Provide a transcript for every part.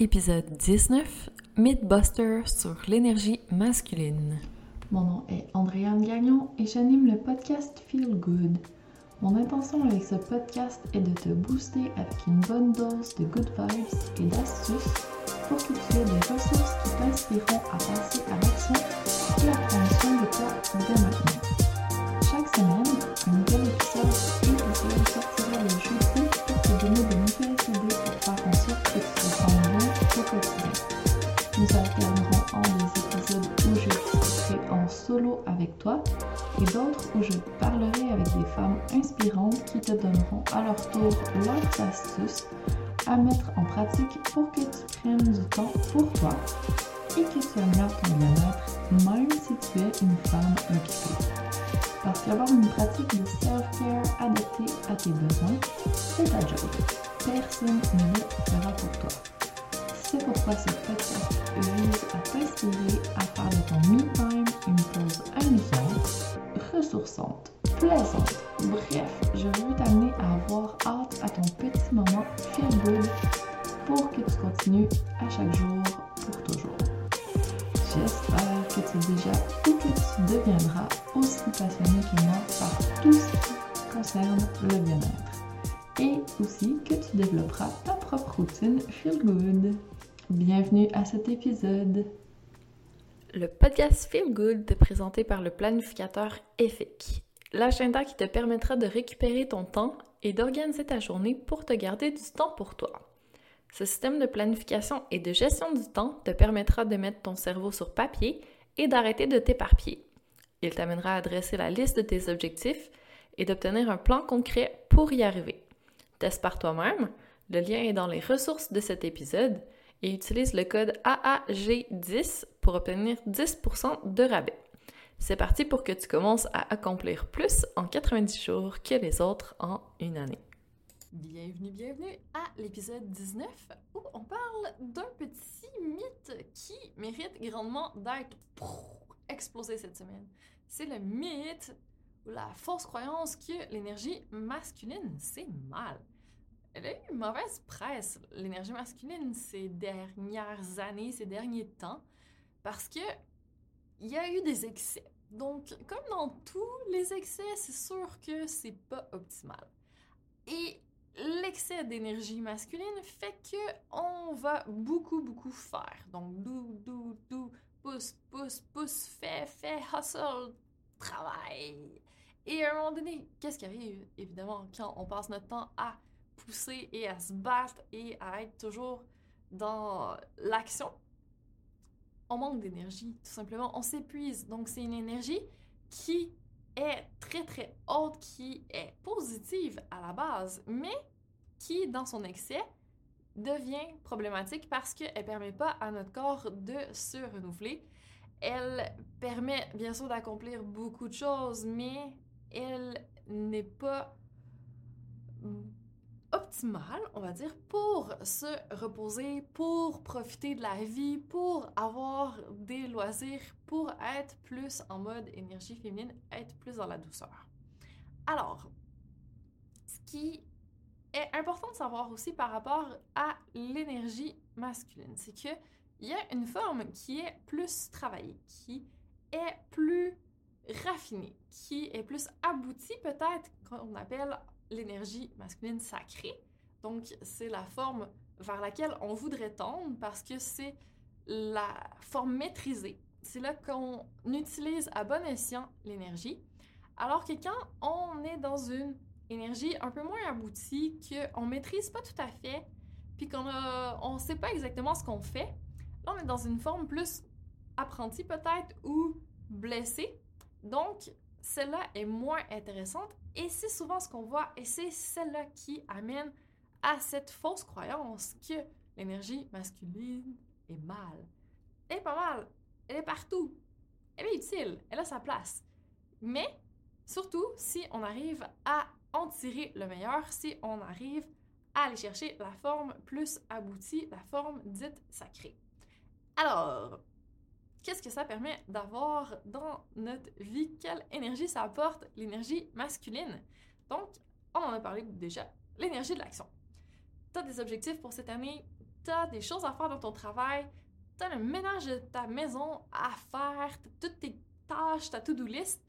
Épisode 19 Mythbuster sur l'énergie masculine. Mon nom est Andréane Gagnon et j'anime le podcast Feel Good. Mon intention avec ce podcast est de te booster avec une bonne dose de good vibes et d'astuces pour que tu aies des ressources qui t'inspireront à passer à l'action et à prendre soin de toi dès maintenant. À leur tour leurs astuces à mettre en pratique pour que tu prennes du temps pour toi et que tu améliores ton bien-être même si tu es une femme occupée. Parce qu'avoir une pratique de self-care adaptée à tes besoins, c'est ta job. Personne ne le fera pour toi. C'est pourquoi ce podcast vise à t'inspirer à faire de ton me-time une pause amusante, ressourçante, plaisante. Bref, je veux t'amener à avoir hâte à ton petit moment feel good pour que tu continues à chaque jour pour toujours. J'espère que tu es déjà ou que tu deviendras aussi passionné que moi par tout ce qui concerne le bien-être. Et aussi que tu développeras ta propre routine Feel Good. Bienvenue à cet épisode. Le podcast Feel Good présenté par le planificateur EFIC, l'agenda qui te permettra de récupérer ton temps et d'organiser ta journée pour te garder du temps pour toi. Ce système de planification et de gestion du temps te permettra de mettre ton cerveau sur papier et d'arrêter de t'éparpiller. Il t'amènera à dresser la liste de tes objectifs et d'obtenir un plan concret pour y arriver. Teste par toi-même, le lien est dans les ressources de cet épisode et utilise le code AAG10 pour obtenir 10% de rabais. C'est parti pour que tu commences à accomplir plus en 90 jours que les autres en une année. Bienvenue, bienvenue à l'épisode 19 où on parle d'un petit mythe qui mérite grandement d'être explosé cette semaine. C'est le mythe ou la fausse croyance que l'énergie masculine, c'est mal. Elle a eu une mauvaise presse, l'énergie masculine, ces dernières années, ces derniers temps, parce que il y a eu des excès. Donc, comme dans tous les excès, c'est sûr que c'est pas optimal. Et l'excès d'énergie masculine fait que on va beaucoup, beaucoup faire. Donc, dou, dou, dou, pousse, pousse, pousse, fais, fais, hustle, travail. Et à un moment donné, qu'est-ce qui arrive, évidemment, quand on passe notre temps à pousser et à se battre et à être toujours dans l'action? On manque d'énergie, tout simplement. On s'épuise. Donc, c'est une énergie qui est très très haute, qui est positive à la base, mais qui, dans son excès, devient problématique parce qu'elle ne permet pas à notre corps de se renouveler. Elle permet bien sûr d'accomplir beaucoup de choses, mais elle n'est pas on va dire, pour se reposer, pour profiter de la vie, pour avoir des loisirs, pour être plus en mode énergie féminine, être plus dans la douceur. Alors, ce qui est important de savoir aussi par rapport à l'énergie masculine, c'est que il y a une forme qui est plus travaillée, qui est plus raffinée, qui est plus aboutie peut-être qu'on appelle l'énergie masculine sacrée. Donc c'est la forme vers laquelle on voudrait tendre parce que c'est la forme maîtrisée. C'est là qu'on utilise à bon escient l'énergie. Alors que quand on est dans une énergie un peu moins aboutie, qu'on maîtrise pas tout à fait, puis qu'on on sait pas exactement ce qu'on fait. Là, on est dans une forme plus apprentie peut-être ou blessée. Donc, celle-là est moins intéressante et c'est souvent ce qu'on voit et c'est celle-là qui amène à cette fausse croyance que l'énergie masculine est mal. Elle est pas mal, elle est partout, elle est utile, elle a sa place. Mais surtout si on arrive à en tirer le meilleur si on arrive à aller chercher la forme plus aboutie, la forme dite sacrée. Alors, qu'est-ce que ça permet d'avoir dans notre vie? Quelle énergie ça apporte? L'énergie masculine. Donc, on en a parlé déjà, l'énergie de l'action. Tu as des objectifs pour cette année, tu as des choses à faire dans ton travail, tu as le ménage de ta maison à faire, tu toutes tes tâches, ta to-do list,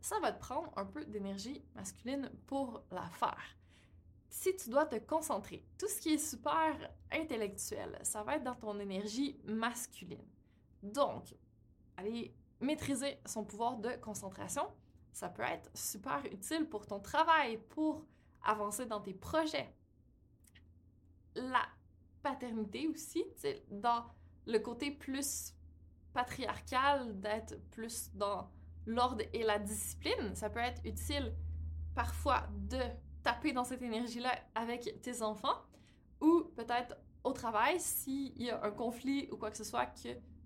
ça va te prendre un peu d'énergie masculine pour la faire. Si tu dois te concentrer, tout ce qui est super intellectuel, ça va être dans ton énergie masculine. Donc, aller maîtriser son pouvoir de concentration, ça peut être super utile pour ton travail, pour avancer dans tes projets. La paternité aussi, dans le côté plus patriarcal, d'être plus dans l'ordre et la discipline, ça peut être utile parfois de taper dans cette énergie-là avec tes enfants ou peut-être au travail s'il y a un conflit ou quoi que ce soit que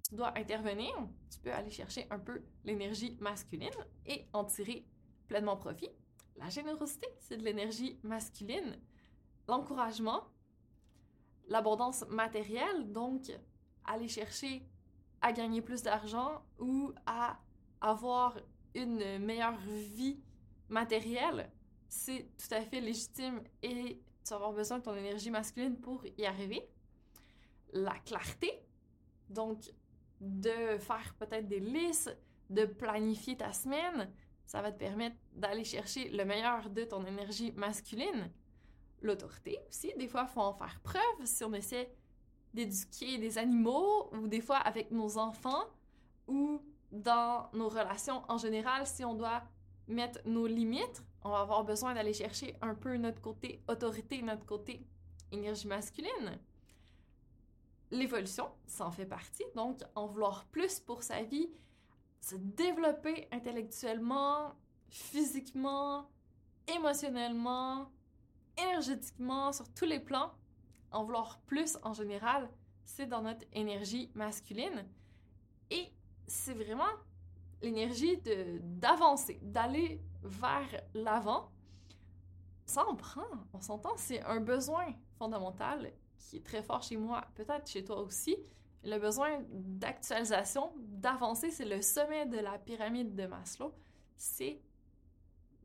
tu dois intervenir, tu peux aller chercher un peu l'énergie masculine et en tirer pleinement profit. La générosité, c'est de l'énergie masculine. L'encouragement, l'abondance matérielle, donc aller chercher à gagner plus d'argent ou à avoir une meilleure vie matérielle, c'est tout à fait légitime et tu vas avoir besoin de ton énergie masculine pour y arriver. La clarté, donc de faire peut-être des listes, de planifier ta semaine, ça va te permettre d'aller chercher le meilleur de ton énergie masculine. L'autorité aussi, des fois, il faut en faire preuve si on essaie d'éduquer des animaux ou des fois avec nos enfants ou dans nos relations en général, si on doit mettre nos limites, on va avoir besoin d'aller chercher un peu notre côté autorité, notre côté énergie masculine. L'évolution, ça en fait partie, donc en vouloir plus pour sa vie, se développer intellectuellement, physiquement, émotionnellement, énergétiquement, sur tous les plans, en vouloir plus en général, c'est dans notre énergie masculine. Et c'est vraiment l'énergie d'avancer, d'aller vers l'avant. Ça en prend, on s'entend, c'est un besoin fondamental qui est très fort chez moi, peut-être chez toi aussi. Le besoin d'actualisation, d'avancer, c'est le sommet de la pyramide de Maslow. C'est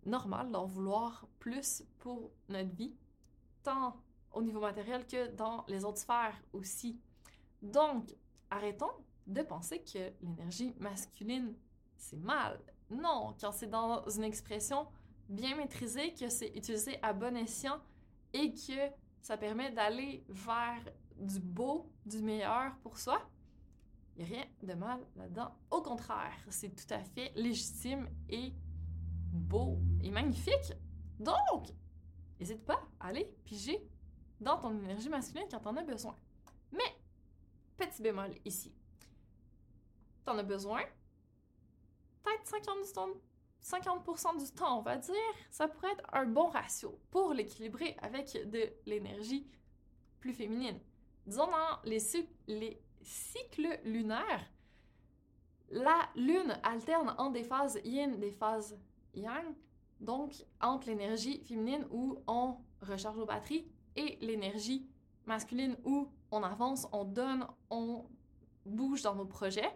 normal d'en vouloir plus pour notre vie, tant au niveau matériel que dans les autres sphères aussi. Donc, arrêtons de penser que l'énergie masculine, c'est mal. Non, quand c'est dans une expression bien maîtrisée, que c'est utilisé à bon escient et que ça permet d'aller vers du beau, du meilleur pour soi, il n'y a rien de mal là-dedans. Au contraire, c'est tout à fait légitime et beau et magnifique. Donc, n'hésite pas à aller piger dans ton énergie masculine quand tu en as besoin. Mais, petit bémol ici. Tu en as besoin, peut-être 50, 50% du temps, on va dire, ça pourrait être un bon ratio pour l'équilibrer avec de l'énergie plus féminine. Disons dans les, les cycles lunaires, la lune alterne en des phases yin, des phases yang, donc entre l'énergie féminine où on recharge nos batteries et l'énergie masculine où on avance, on donne, on bouge dans nos projets.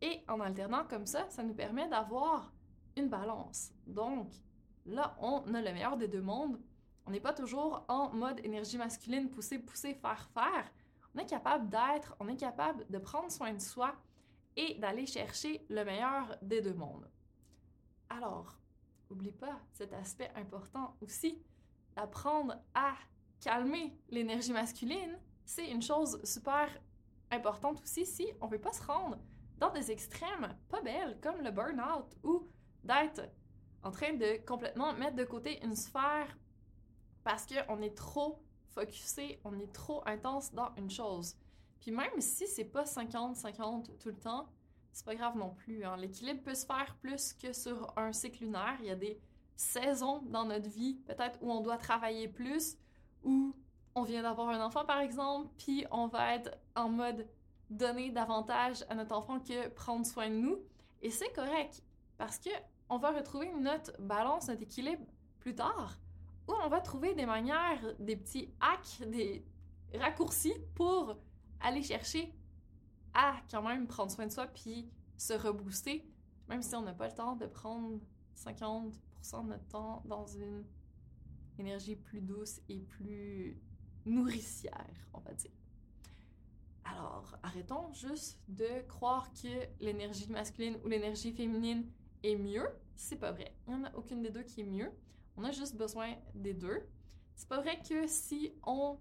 Et en alternant comme ça, ça nous permet d'avoir une balance. Donc, là, on a le meilleur des deux mondes. On n'est pas toujours en mode énergie masculine, pousser, pousser, faire, faire. On est capable d'être, on est capable de prendre soin de soi et d'aller chercher le meilleur des deux mondes. Alors, oublie pas cet aspect important aussi, d'apprendre à calmer l'énergie masculine, c'est une chose super importante aussi si on veut pas se rendre dans des extrêmes pas belles comme le burn-out ou d'être en train de complètement mettre de côté une sphère parce qu'on est trop focusé, on est trop intense dans une chose. Puis même si c'est pas 50-50 tout le temps, c'est pas grave non plus. Hein. L'équilibre peut se faire plus que sur un cycle lunaire. Il y a des saisons dans notre vie, peut-être où on doit travailler plus, où on vient d'avoir un enfant par exemple, puis on va être en mode donner davantage à notre enfant que prendre soin de nous. Et c'est correct parce que on va retrouver notre balance, notre équilibre plus tard, où on va trouver des manières, des petits hacks, des raccourcis pour aller chercher à quand même prendre soin de soi puis se rebooster, même si on n'a pas le temps de prendre 50% de notre temps dans une énergie plus douce et plus nourricière, on va dire. arrêtons juste de croire que l'énergie masculine ou l'énergie féminine est mieux. C'est pas vrai. Il n'y en a aucune des deux qui est mieux. On a juste besoin des deux. C'est pas vrai que si on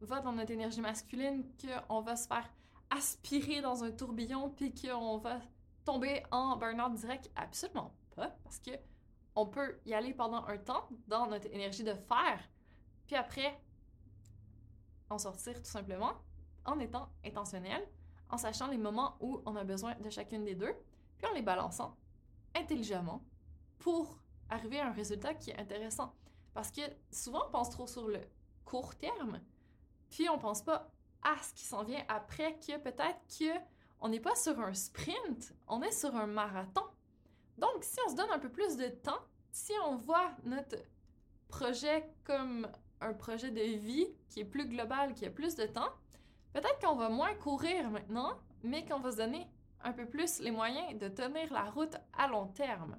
va dans notre énergie masculine, qu'on va se faire aspirer dans un tourbillon puis qu'on va tomber en burn-out direct? Absolument pas. Parce que on peut y aller pendant un temps dans notre énergie de faire, puis après en sortir tout simplement en étant intentionnel, en sachant les moments où on a besoin de chacune des deux, puis en les balançant intelligemment pour arriver à un résultat qui est intéressant. Parce que souvent, on pense trop sur le court terme, puis on pense pas à ce qui s'en vient après, que peut-être que on n'est pas sur un sprint, on est sur un marathon. Donc, si on se donne un peu plus de temps, si on voit notre projet comme un projet de vie qui est plus global, qui a plus de temps, peut-être qu'on va moins courir maintenant, mais qu'on va se donner un peu plus les moyens de tenir la route à long terme.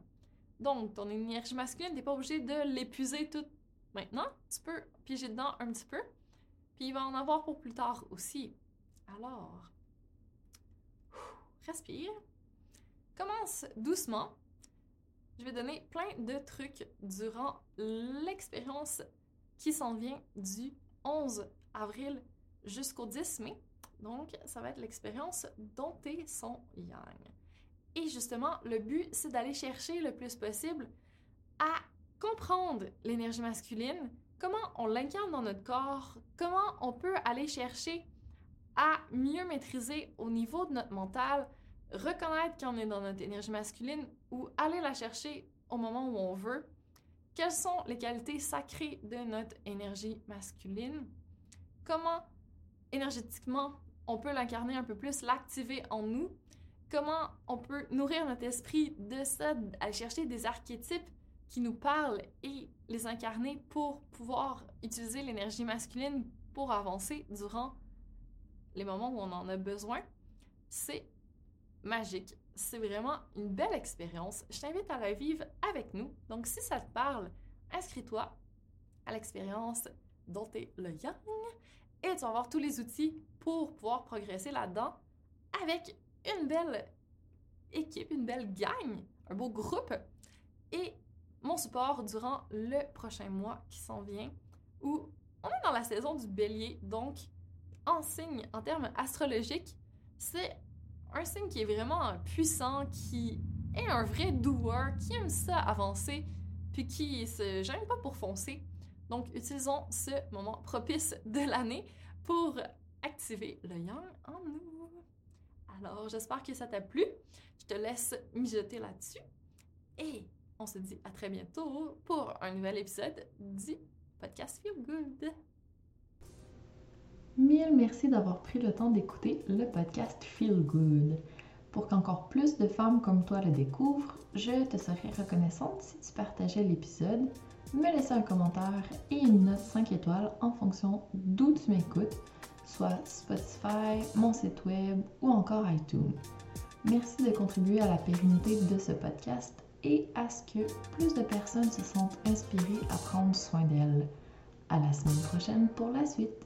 Donc, ton énergie masculine, n'es pas obligé de l'épuiser toute maintenant. Tu peux piéger dedans un petit peu, puis il va en avoir pour plus tard aussi. Alors, respire. Commence doucement. Je vais donner plein de trucs durant l'expérience qui s'en vient du 11 avril jusqu'au 10 mai. Donc, ça va être l'expérience dompter son yang. Et justement, le but, c'est d'aller chercher le plus possible à comprendre l'énergie masculine, comment on l'incarne dans notre corps, comment on peut aller chercher à mieux maîtriser au niveau de notre mental, reconnaître qu'on est dans notre énergie masculine ou aller la chercher au moment où on veut. Quelles sont les qualités sacrées de notre énergie masculine? Comment énergétiquement on peut l'incarner un peu plus, l'activer en nous? Comment on peut nourrir notre esprit de ça, aller chercher des archétypes qui nous parlent et les incarner pour pouvoir utiliser l'énergie masculine pour avancer durant les moments où on en a besoin, c'est magique. C'est vraiment une belle expérience. Je t'invite à la vivre avec nous. Donc, si ça te parle, inscris-toi à l'expérience dont est le Yang et tu vas avoir tous les outils pour pouvoir progresser là-dedans avec une belle équipe, une belle gang, un beau groupe et mon support durant le prochain mois qui s'en vient où on est dans la saison du bélier, donc en signe, en termes astrologiques, c'est un signe qui est vraiment puissant, qui est un vrai doer, qui aime ça avancer, puis qui se gêne pas pour foncer. Donc, utilisons ce moment propice de l'année pour activer le yang en nous. Alors, j'espère que ça t'a plu. Je te laisse mijoter là-dessus. Et on se dit à très bientôt pour un nouvel épisode du podcast Feel Good. Mille merci d'avoir pris le temps d'écouter le podcast Feel Good. Pour qu'encore plus de femmes comme toi le découvrent, je te serais reconnaissante si tu partageais l'épisode, me laissais un commentaire et une note 5 étoiles en fonction d'où tu m'écoutes, soit Spotify, mon site web ou encore iTunes. Merci de contribuer à la pérennité de ce podcast et à ce que plus de personnes se sentent inspirées à prendre soin d'elles. À la semaine prochaine pour la suite.